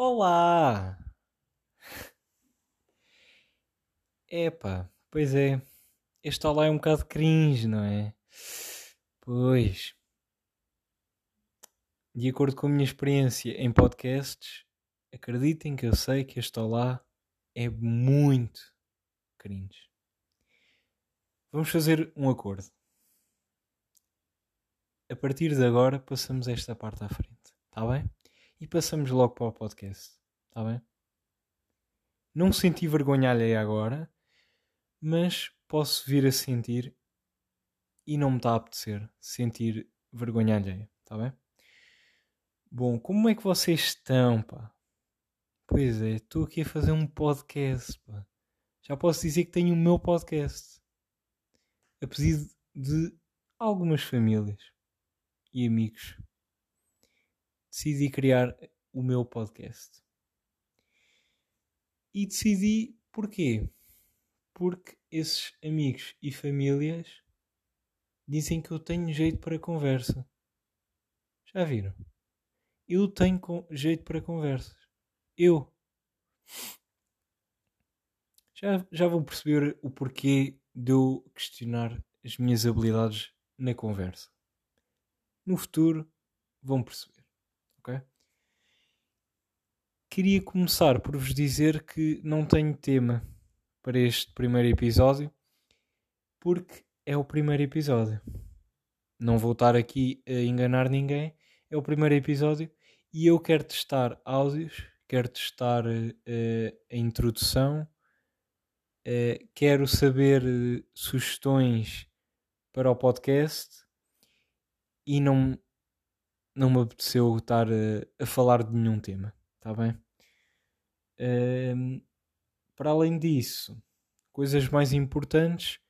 Olá! Epá, pois é. Este olá é um bocado cringe, não é? Pois. De acordo com a minha experiência em podcasts, acreditem que eu sei que este olá é muito cringe. Vamos fazer um acordo. A partir de agora passamos esta parte à frente, está bem? E passamos logo para o podcast, está bem? Não senti vergonha alheia agora, mas posso vir a sentir e não me está a apetecer sentir vergonha alheia, está bem? Bom, como é que vocês estão, pá? Pois é, estou aqui a fazer um podcast, pá. Já posso dizer que tenho o meu podcast. A pedido de algumas famílias e amigos. Decidi criar o meu podcast. E decidi porquê? Porque esses amigos e famílias dizem que eu tenho jeito para conversa. Já viram? Eu tenho jeito para conversas. Eu. Já, já vão perceber o porquê de eu questionar as minhas habilidades na conversa no futuro vão perceber. Queria começar por vos dizer que não tenho tema para este primeiro episódio, porque é o primeiro episódio. Não vou estar aqui a enganar ninguém, é o primeiro episódio e eu quero testar áudios, quero testar uh, a introdução, uh, quero saber uh, sugestões para o podcast e não, não me apeteceu estar a falar de nenhum tema, está bem? Uh, para além disso, coisas mais importantes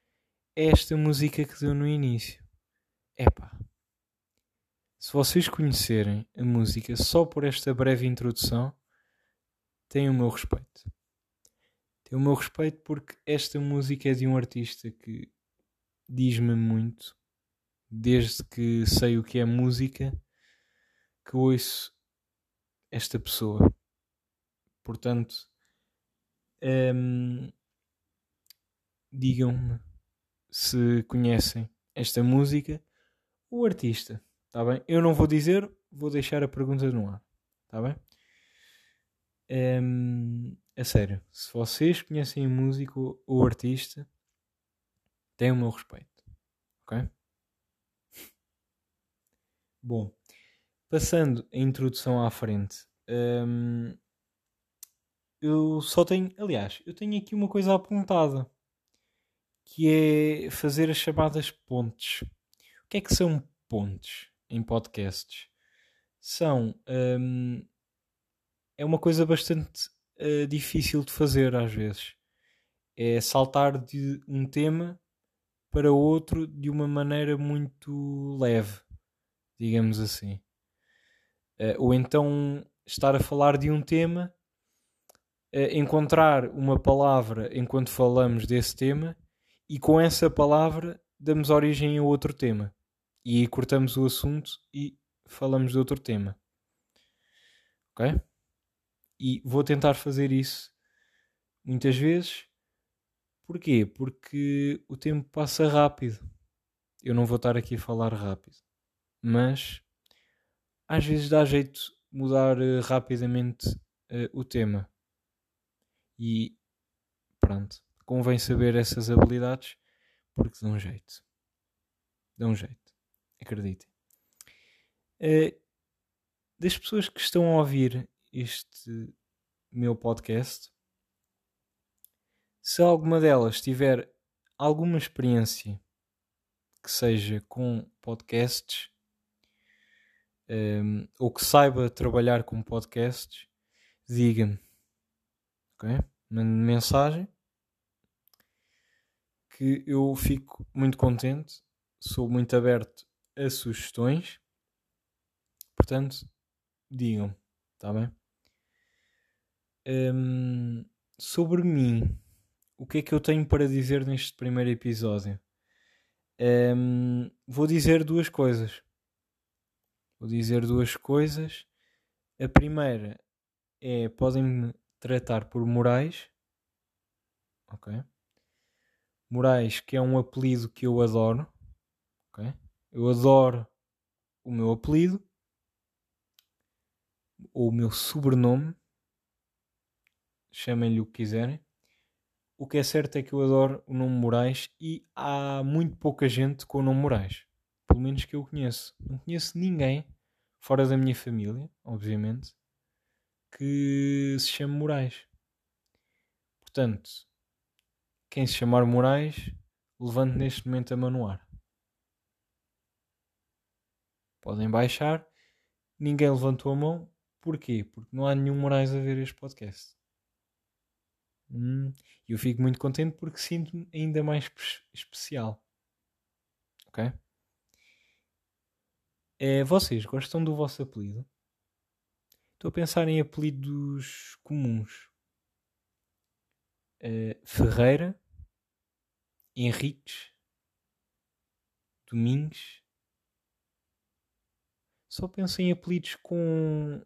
é esta música que deu no início. Epá, se vocês conhecerem a música só por esta breve introdução, têm o meu respeito. Têm o meu respeito porque esta música é de um artista que diz-me muito desde que sei o que é música, que ouço esta pessoa. Portanto, hum, digam-me se conhecem esta música o artista. Tá bem? Eu não vou dizer, vou deixar a pergunta no ar. Tá bem? Um, a sério, se vocês conhecem a música ou o artista, têm o meu respeito. Ok? Bom, passando a introdução à frente, hum, eu só tenho, aliás, eu tenho aqui uma coisa apontada que é fazer as chamadas pontes. O que é que são pontes em podcasts? São hum, é uma coisa bastante uh, difícil de fazer às vezes. É saltar de um tema para outro de uma maneira muito leve digamos assim. Uh, ou então estar a falar de um tema, encontrar uma palavra enquanto falamos desse tema e com essa palavra damos origem a outro tema. E aí cortamos o assunto e falamos de outro tema. Ok? E vou tentar fazer isso muitas vezes. Porquê? Porque o tempo passa rápido. Eu não vou estar aqui a falar rápido mas às vezes dá jeito mudar uh, rapidamente uh, o tema. E pronto, convém saber essas habilidades porque dão jeito. Dão jeito, acreditem. Uh, das pessoas que estão a ouvir este meu podcast, se alguma delas tiver alguma experiência que seja com podcasts, um, ou que saiba trabalhar com podcasts, diga-me. Ok? Mande mensagem que eu fico muito contente, sou muito aberto a sugestões. Portanto, digam, está bem? Um, sobre mim, o que é que eu tenho para dizer neste primeiro episódio? Um, vou dizer duas coisas. Vou dizer duas coisas. A primeira é podem-me tratar por Moraes. Ok? Moraes, que é um apelido que eu adoro. Ok? Eu adoro o meu apelido ou o meu sobrenome. Chamem-lhe o que quiserem. O que é certo é que eu adoro o nome Moraes e há muito pouca gente com o nome Moraes. Pelo menos que eu conheço. Não conheço ninguém, fora da minha família, obviamente, que se chame Moraes. Portanto, quem se chamar Moraes, levante neste momento a mão no ar. Podem baixar. Ninguém levantou a mão. Porquê? Porque não há nenhum Moraes a ver este podcast. Hum, eu fico muito contente porque sinto-me ainda mais especial. Ok? É, vocês gostam do vosso apelido? Estou a pensar em apelidos comuns. É, Ferreira, Henriques, Domingos. Só penso em apelidos com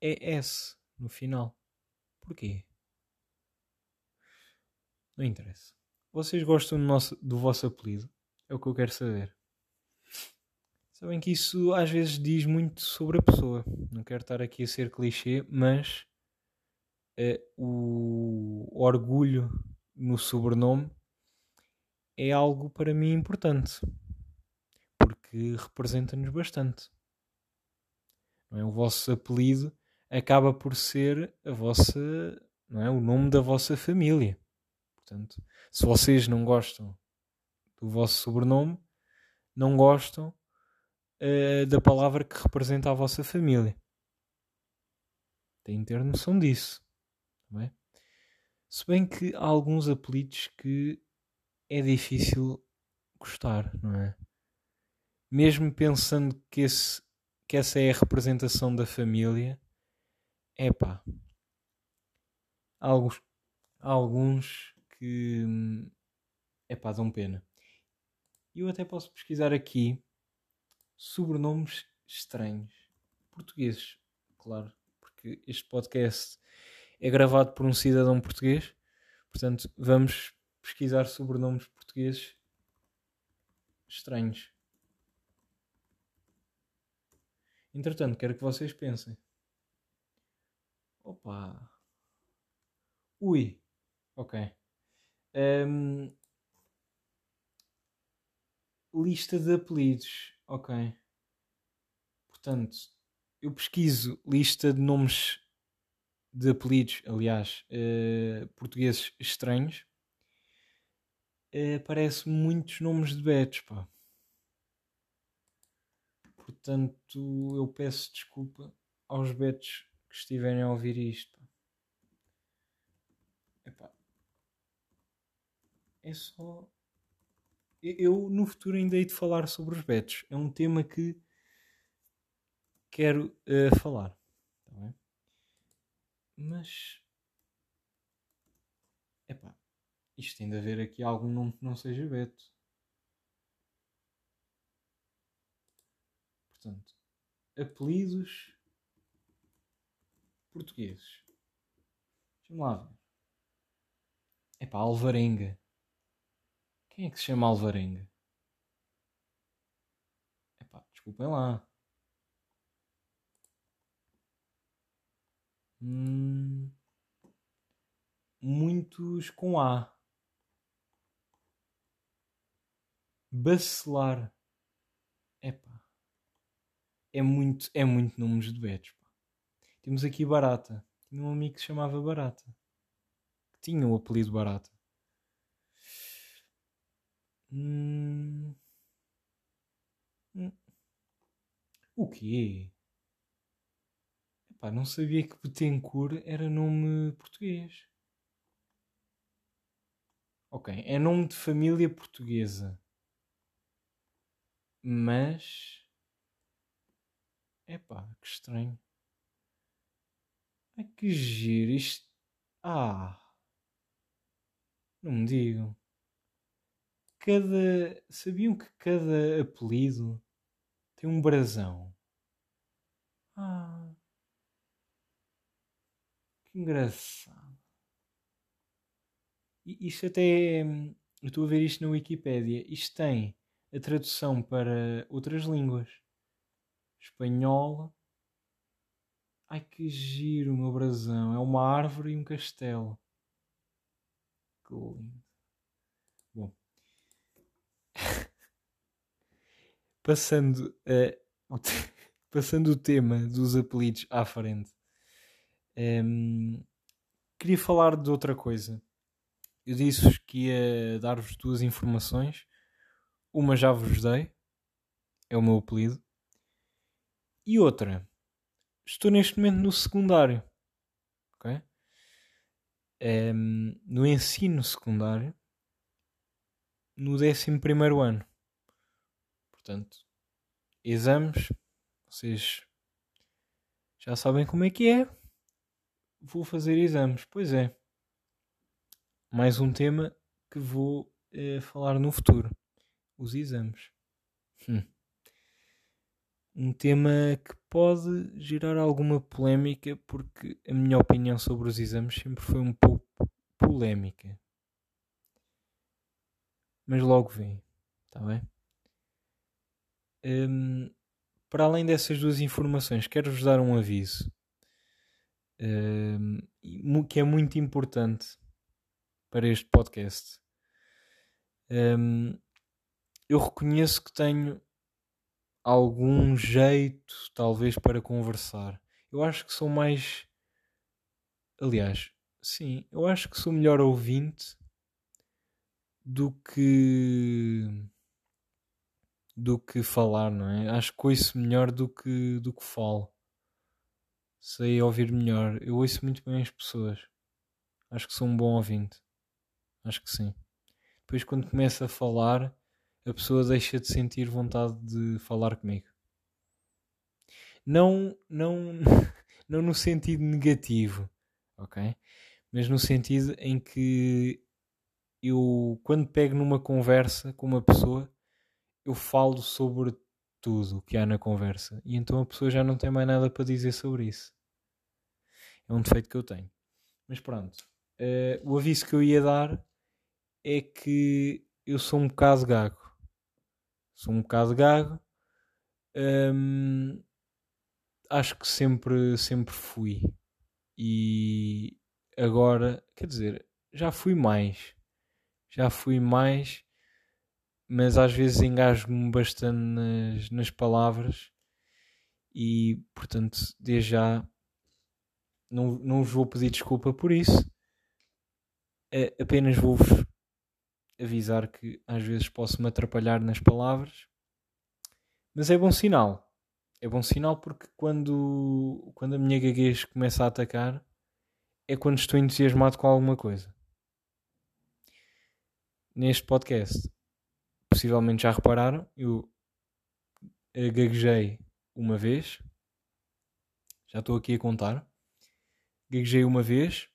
ES no final. Porquê? Não interessa. Vocês gostam do, nosso, do vosso apelido? É o que eu quero saber. Sabem que isso às vezes diz muito sobre a pessoa. Não quero estar aqui a ser clichê, mas é, o orgulho no sobrenome é algo para mim importante. Porque representa-nos bastante. Não é? O vosso apelido acaba por ser a vossa, não é? o nome da vossa família. Portanto, se vocês não gostam do vosso sobrenome, não gostam uh, da palavra que representa a vossa família. Têm de ter noção disso. Não é? Se bem que há alguns apelidos que é difícil gostar, não é? Mesmo pensando que, esse, que essa é a representação da família, é pá. Alguns, há alguns que é pá, dão pena. Eu até posso pesquisar aqui sobrenomes estranhos. Portugueses, claro, porque este podcast é gravado por um cidadão português, portanto vamos pesquisar sobrenomes portugueses estranhos. Entretanto, quero que vocês pensem. Opa! Ui! Ok. Um, lista de apelidos. Ok. Portanto, eu pesquiso lista de nomes de apelidos, aliás, uh, portugueses estranhos. Uh, aparece muitos nomes de betos, pá. Portanto, eu peço desculpa aos betos que estiverem a ouvir isto. Epá, é só. Eu no futuro ainda hei de falar sobre os betos. É um tema que quero uh, falar. Tá? Mas. Epá, isto tem de haver aqui algum nome que não seja Beto. Portanto, apelidos portugueses. Deixa-me lá ver. Epá, Alvarenga. Quem é que se chama Alvarenga? Epá, desculpem lá. Hum, muitos com A. Bacelar. Epá. É muito, é muito números de betos. Temos aqui Barata. Tinha um amigo que se chamava Barata. Que tinha o apelido Barata. Hum... Hum. O quê? Epá, não sabia que Betancourt era nome português. Ok, é nome de família portuguesa. Mas. Epá, que estranho. Ai que giro isto. Ah! Não me digam cada. Sabiam que cada apelido tem um brasão? Ah. Que engraçado. Isto até. Eu estou a ver isto na Wikipédia. Isto tem a tradução para outras línguas: espanhol. Ai que giro, meu brasão. É uma árvore e um castelo. Que lindo. Bom. Passando, uh, passando o tema dos apelidos à frente. Um, ehm, queria falar de outra coisa. Eu disse-vos que ia dar-vos duas informações. Uma já vos dei, é o meu apelido. E outra, estou neste momento no secundário. Ok? Um, ehm, no ensino secundário, no 11 ano. Portanto, exames, vocês já sabem como é que é. Vou fazer exames. Pois é mais um tema que vou eh, falar no futuro: os exames. Hum. Um tema que pode gerar alguma polémica, porque a minha opinião sobre os exames sempre foi um pouco polémica. Mas logo vem, está bem? Um, para além dessas duas informações, quero-vos dar um aviso um, que é muito importante para este podcast. Um, eu reconheço que tenho algum jeito, talvez, para conversar. Eu acho que sou mais. Aliás, sim, eu acho que sou melhor ouvinte do que. Do que falar, não é? Acho que ouço melhor do que, do que falo. Sei ouvir melhor. Eu ouço muito bem as pessoas. Acho que sou um bom ouvinte. Acho que sim. Depois, quando começa a falar, a pessoa deixa de sentir vontade de falar comigo. Não, não, não no sentido negativo, ok? Mas no sentido em que eu, quando pego numa conversa com uma pessoa, eu falo sobre tudo o que há na conversa e então a pessoa já não tem mais nada para dizer sobre isso. É um defeito que eu tenho. Mas pronto, uh, o aviso que eu ia dar é que eu sou um bocado gago. Sou um bocado gago. Hum, acho que sempre, sempre fui. E agora, quer dizer, já fui mais. Já fui mais, mas às vezes engasgo-me bastante nas, nas palavras e, portanto, desde já não, não vos vou pedir desculpa por isso. Apenas vou-vos avisar que às vezes posso me atrapalhar nas palavras, mas é bom sinal. É bom sinal porque quando, quando a minha gaguez começa a atacar é quando estou entusiasmado com alguma coisa. Neste podcast, possivelmente já repararam, eu gaguejei uma vez. Já estou aqui a contar. Gaguejei uma vez.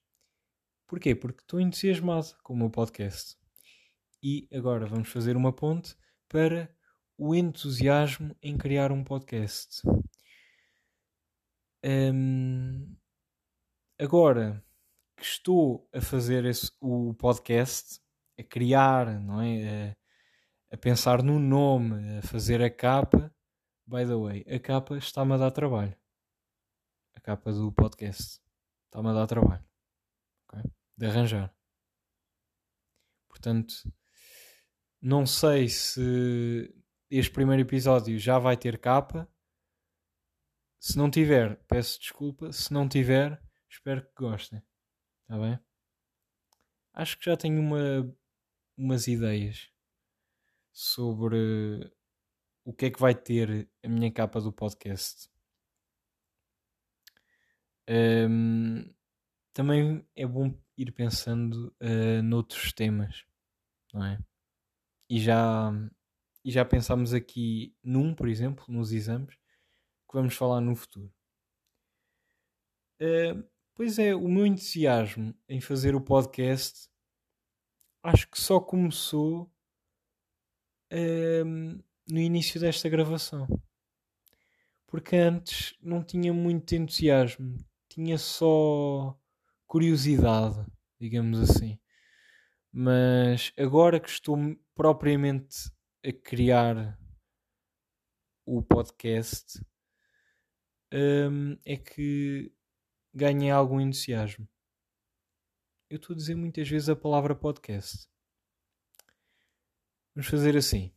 Porquê? Porque estou entusiasmado com o meu podcast. E agora vamos fazer uma ponte para o entusiasmo em criar um podcast. Um, agora que estou a fazer esse, o podcast, a criar, não é? A, pensar no nome, a fazer a capa. By the way, a capa está-me a dar trabalho. A capa do podcast está-me a dar trabalho. Okay? De arranjar. Portanto, não sei se este primeiro episódio já vai ter capa. Se não tiver, peço desculpa. Se não tiver, espero que gostem. Está bem? Acho que já tenho uma, umas ideias sobre o que é que vai ter a minha capa do podcast. Um, também é bom ir pensando uh, noutros temas, não é? e já, e já pensámos aqui num, por exemplo, nos exames, que vamos falar no futuro. Uh, pois é, o meu entusiasmo em fazer o podcast acho que só começou uh, no início desta gravação. Porque antes não tinha muito entusiasmo, tinha só curiosidade, digamos assim. Mas agora que estou propriamente a criar o podcast, hum, é que ganhei algum entusiasmo. Eu estou a dizer muitas vezes a palavra podcast. Vamos fazer assim.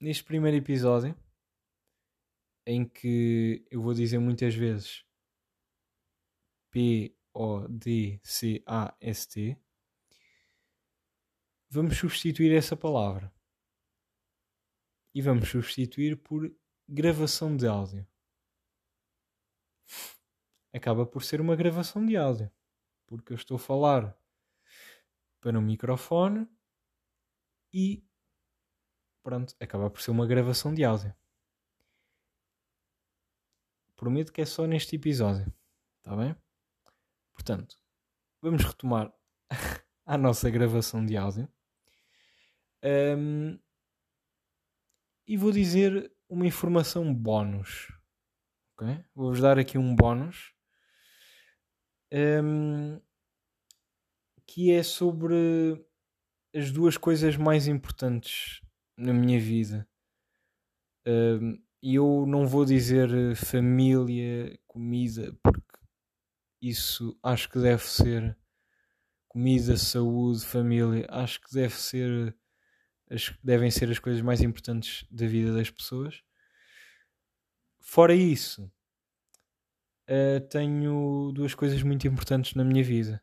Neste primeiro episódio, em que eu vou dizer muitas vezes P-O-D-C-A-S-T, vamos substituir essa palavra e vamos substituir por gravação de áudio. Acaba por ser uma gravação de áudio, porque eu estou a falar para um microfone e pronto, acaba por ser uma gravação de áudio. Prometo que é só neste episódio. Está bem? Portanto, vamos retomar a nossa gravação de áudio. Um, e vou dizer uma informação bónus. Okay? Vou-vos dar aqui um bónus. Um, que é sobre as duas coisas mais importantes na minha vida. E eu não vou dizer eh, família, comida, porque isso acho que deve ser comida, saúde, família, acho que deve ser as, devem ser as coisas mais importantes da vida das pessoas. Fora isso, uh, tenho duas coisas muito importantes na minha vida.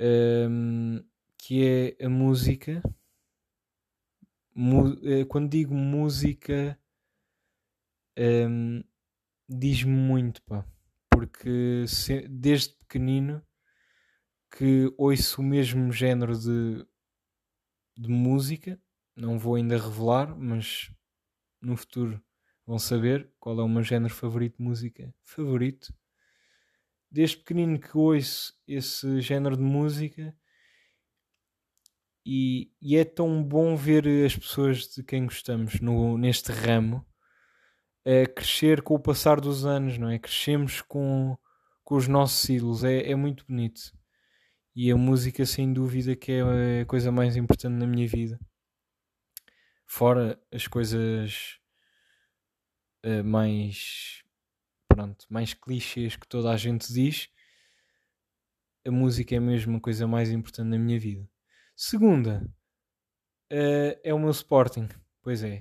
Um, que é a música. Uh, quando digo música, um, diz-me muito, pá. Porque se, desde pequenino que ouço o mesmo género de, de música. Não vou ainda revelar, mas no futuro vão saber qual é o meu género favorito de música favorito. Desde pequenino que ouço esse género de música e, e é tão bom ver as pessoas de quem gostamos no, neste ramo é crescer com o passar dos anos, não é? Crescemos com, com os nossos ídolos, é, é muito bonito. E a música, sem dúvida, que é a coisa mais importante na minha vida. Fora as coisas uh, mais. Pronto, mais clichês que toda a gente diz, a música é mesmo a coisa mais importante na minha vida. Segunda, uh, é o meu Sporting. Pois é.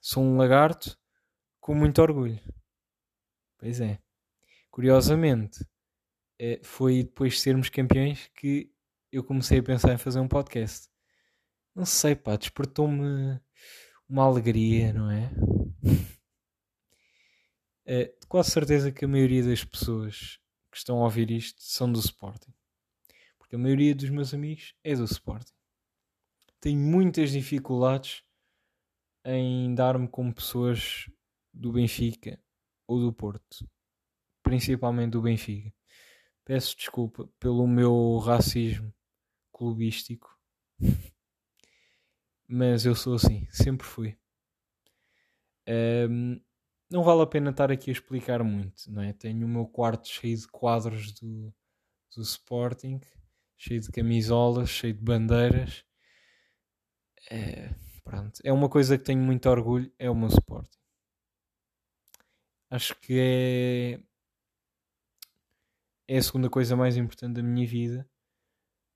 Sou um lagarto com muito orgulho. Pois é. Curiosamente, eh, foi depois de sermos campeões que eu comecei a pensar em fazer um podcast. Não sei, pá, despertou-me uma alegria, não é? é? quase certeza que a maioria das pessoas que estão a ouvir isto são do Sporting. A maioria dos meus amigos é do Sporting. Tenho muitas dificuldades em dar-me com pessoas do Benfica ou do Porto. Principalmente do Benfica. Peço desculpa pelo meu racismo clubístico. Mas eu sou assim, sempre fui. Um, não vale a pena estar aqui a explicar muito, não é? Tenho o meu quarto cheio de quadros do, do Sporting, cheio de camisolas, cheio de bandeiras. É, pronto, é uma coisa que tenho muito orgulho, é o meu Sporting. Acho que é é a segunda coisa mais importante da minha vida,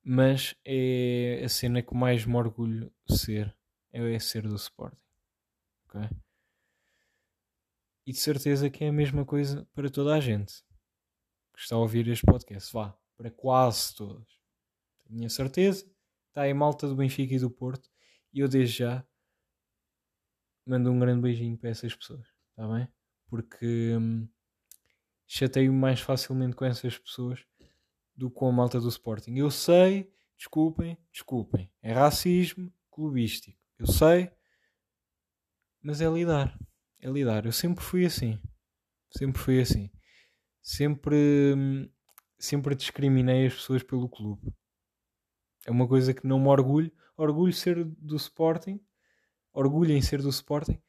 mas é a cena que mais me orgulho ser, é ser do Sporting. Okay? E de certeza que é a mesma coisa para toda a gente que está a ouvir este podcast. Vá, para quase todos. Tenho a certeza. Está aí malta do Benfica e do Porto. E eu desde já mando um grande beijinho para essas pessoas. Está bem? Porque. Hum, chateio mais facilmente com essas pessoas do que com a malta do Sporting. Eu sei, desculpem, desculpem, é racismo clubístico. Eu sei, mas é lidar. É lidar. Eu sempre fui assim. Sempre fui assim. Sempre, sempre discriminei as pessoas pelo clube. É uma coisa que não me orgulho. Orgulho ser do Sporting. Orgulho em ser do Sporting.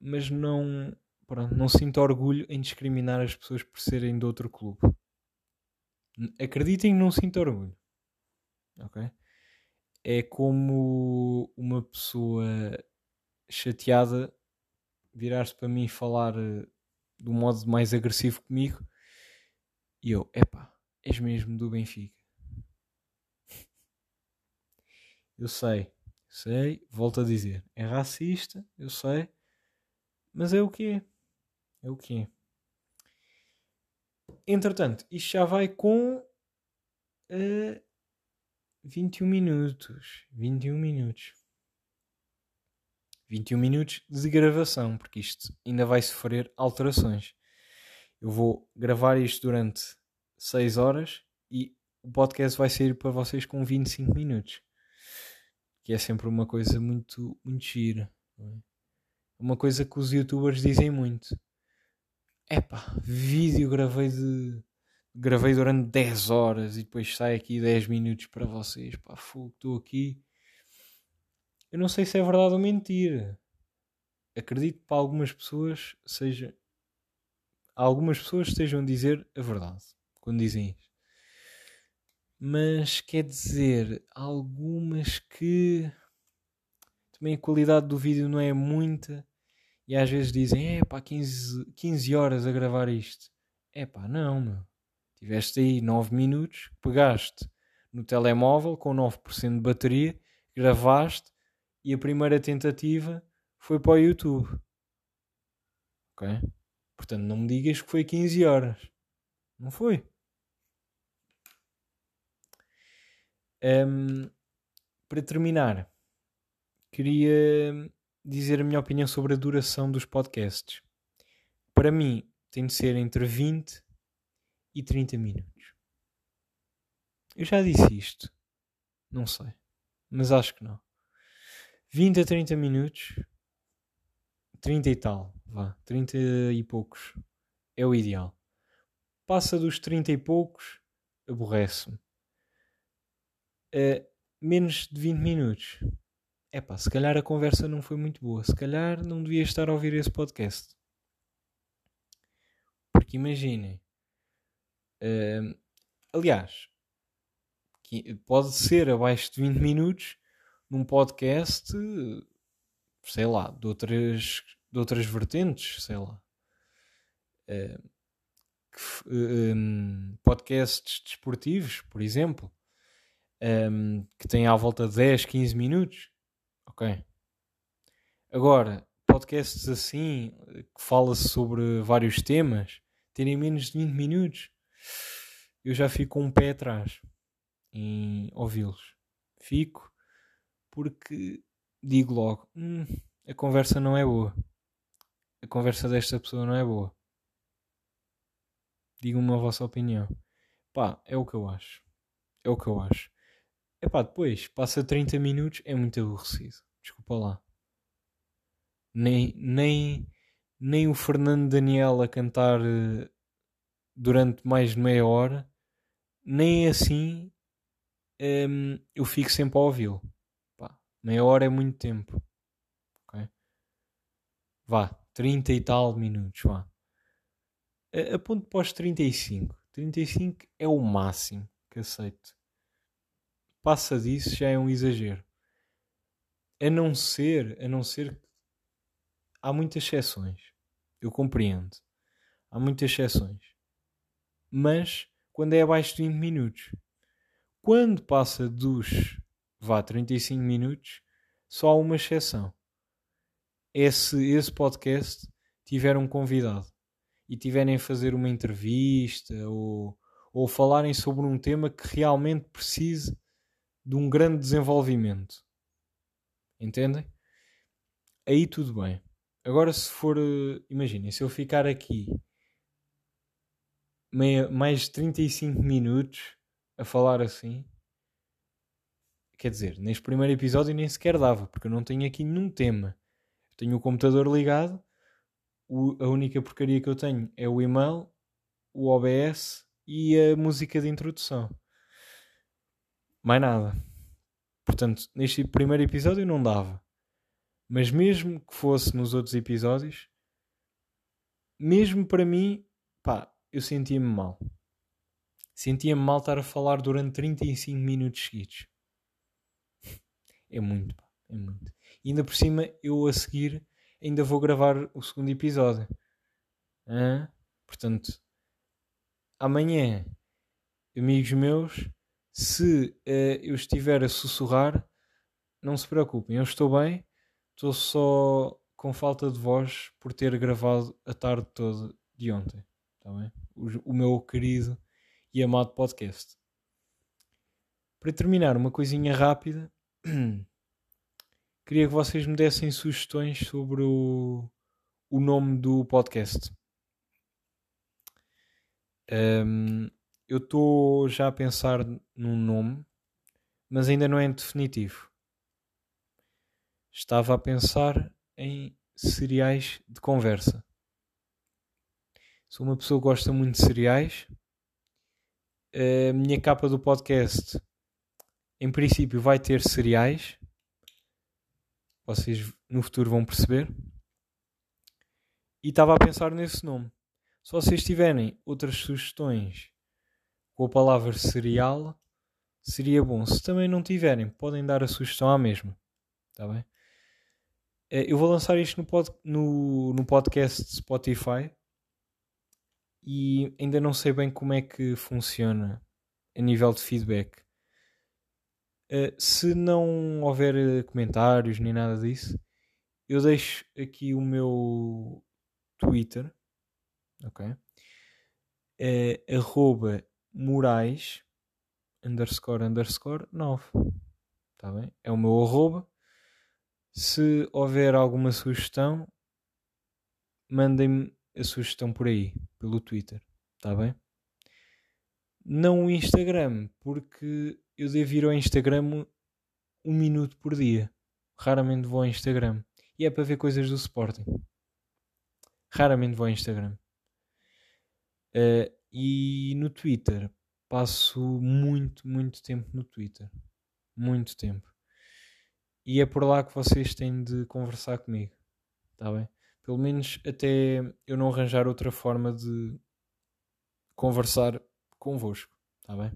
Mas não, Pronto, não sinto orgulho em discriminar as pessoas por serem de outro clube. Acreditem não sinto orgulho. Ok? É como uma pessoa chateada virar-se para mim e falar eh, de um modo mais agressivo comigo e eu, epá, és mesmo do Benfica. Eu sei, sei, volto a dizer, é racista, eu sei, mas é o que é. É o que é. Entretanto, isto já vai com uh, 21 minutos. 21 minutos. 21 minutos de gravação, porque isto ainda vai sofrer alterações. Eu vou gravar isto durante 6 horas e o podcast vai sair para vocês com 25 minutos. Que é sempre uma coisa muito, muito gira. É? Uma coisa que os youtubers dizem muito. Epá, vídeo gravei de. Gravei durante 10 horas e depois sai aqui 10 minutos para vocês. Pá, fogo, estou aqui eu não sei se é verdade ou mentira. Acredito que para algumas pessoas seja. Algumas pessoas estejam a dizer a verdade quando dizem isso. Mas quer dizer, algumas que também a qualidade do vídeo não é muita e às vezes dizem, é pá, 15, 15 horas a gravar isto. É pá, não, meu. Tiveste aí 9 minutos, pegaste no telemóvel com 9% de bateria, gravaste e a primeira tentativa foi para o YouTube. Ok? Portanto, não me digas que foi 15 horas. Não foi. Um, para terminar, queria dizer a minha opinião sobre a duração dos podcasts. Para mim, tem de ser entre 20 e 30 minutos. Eu já disse isto. Não sei. Mas acho que não. 20 a 30 minutos, 30 e tal, vá, 30 e poucos é o ideal. Passa dos 30 e poucos, aborrece-me. Menos de 20 minutos. É pá, se calhar a conversa não foi muito boa. Se calhar não devia estar a ouvir esse podcast. Porque imaginem. Uh, aliás, pode ser abaixo de 20 minutos num podcast, sei lá, de outras, de outras vertentes, sei lá. Uh, podcasts desportivos, por exemplo, um, que têm à volta de 10, 15 minutos. Ok. Agora, podcasts assim, que fala-se sobre vários temas, terem menos de 20 minutos, eu já fico um pé atrás em ouvi-los. Fico porque digo logo: hum, a conversa não é boa. A conversa desta pessoa não é boa. Digam-me a vossa opinião. Pá, é o que eu acho. É o que eu acho. É pá, depois, passa 30 minutos, é muito aborrecido. Desculpa lá. Nem, nem, nem o Fernando Daniel a cantar uh, durante mais de meia hora, nem assim um, eu fico sempre a ouvi-lo. Meia hora é muito tempo. Okay? Vá, 30 e tal minutos, vá. Aponto para os 35. 35 é o máximo que aceito. Passa disso já é um exagero. A não ser, a não ser há muitas exceções. Eu compreendo. Há muitas exceções. Mas quando é abaixo de 20 minutos. Quando passa dos vá 35 minutos, só há uma exceção. Esse, esse podcast tiver um convidado e tiverem a fazer uma entrevista ou, ou falarem sobre um tema que realmente precise de um grande desenvolvimento. Entendem? Aí tudo bem. Agora, se for, imaginem, se eu ficar aqui meia, mais de 35 minutos a falar assim, Quer dizer, neste primeiro episódio nem sequer dava, porque eu não tenho aqui nenhum tema. tenho o computador ligado, o, a única porcaria que eu tenho é o e-mail, o OBS e a música de introdução. Mais nada. Portanto, neste primeiro episódio não dava. Mas mesmo que fosse nos outros episódios, mesmo para mim, pá, eu sentia-me mal. Sentia-me mal estar a falar durante 35 minutos seguidos. É muito, pá, é muito. E ainda por cima, eu a seguir ainda vou gravar o segundo episódio. Hã? Portanto, amanhã, amigos meus, se uh, eu estiver a sussurrar, não se preocupem, eu estou bem, estou só com falta de voz por ter gravado a tarde toda de ontem. Tá bem? O, o meu querido e amado podcast. Para terminar, uma coisinha rápida. Queria que vocês me dessem sugestões sobre o, o nome do podcast. Um, eu estou já a pensar num nome, mas ainda não é definitivo. Estava a pensar em cereais de conversa. Sou uma pessoa que gosta muito de cereais. A minha capa do podcast, em princípio, vai ter cereais. Vocês no futuro vão perceber. E estava a pensar nesse nome. Se vocês tiverem outras sugestões com a palavra cereal, seria bom. Se também não tiverem, podem dar a sugestão à mesma. Está bem? Eh, eu vou lançar isto no, pod, no, no podcast Spotify e ainda não sei bem como é que funciona a nível de feedback. Uh, se não houver comentários nem nada disso, eu deixo aqui o meu Twitter ok? Arroba Moraes underscore underscore 9. Está bem? É o meu arroba. Se houver alguma sugestão, mandem-me a sugestão por aí, pelo Twitter. Está bem? Não o Instagram, porque eu devo ir ao Instagram um minuto por dia. Raramente vou ao Instagram. E é para ver coisas do Sporting. Raramente vou ao Instagram. Uh, e no Twitter passo muito, muito tempo no Twitter. Muito tempo. E é por lá que vocês têm de conversar comigo. Está bem? Pelo menos até eu não arranjar outra forma de conversar convosco. Está bem?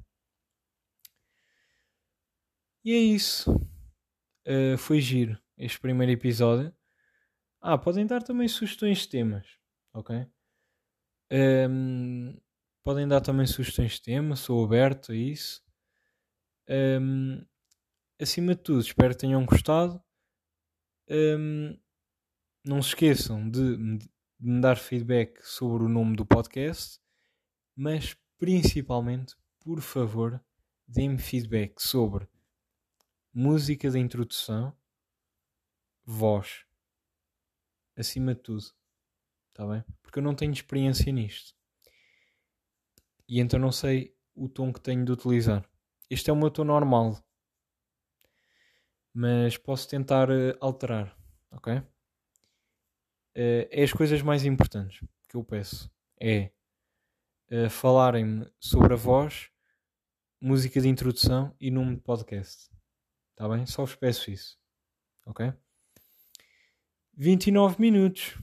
E é isso. Uh, foi giro este primeiro episódio. Ah, podem dar também sugestões de temas. Ok? Um, podem dar também sugestões de tema, sou aberto a isso. Um, acima de tudo, espero que tenham gostado. Um, não se esqueçam de, me dar feedback sobre o nome do podcast, mas principalmente, por favor, deem-me feedback sobre música de introdução, voz, acima de tudo. Está bem? Porque eu não tenho experiência nisto. E então não sei o tom que tenho de utilizar. Este é o meu tom normal. Mas posso tentar uh, alterar. Ok? Uh, é as coisas mais importantes que eu peço. É uh, falarem-me sobre a voz, música de introdução e nome de podcast. Está bem? Só vos peço isso. Ok? 29 minutos.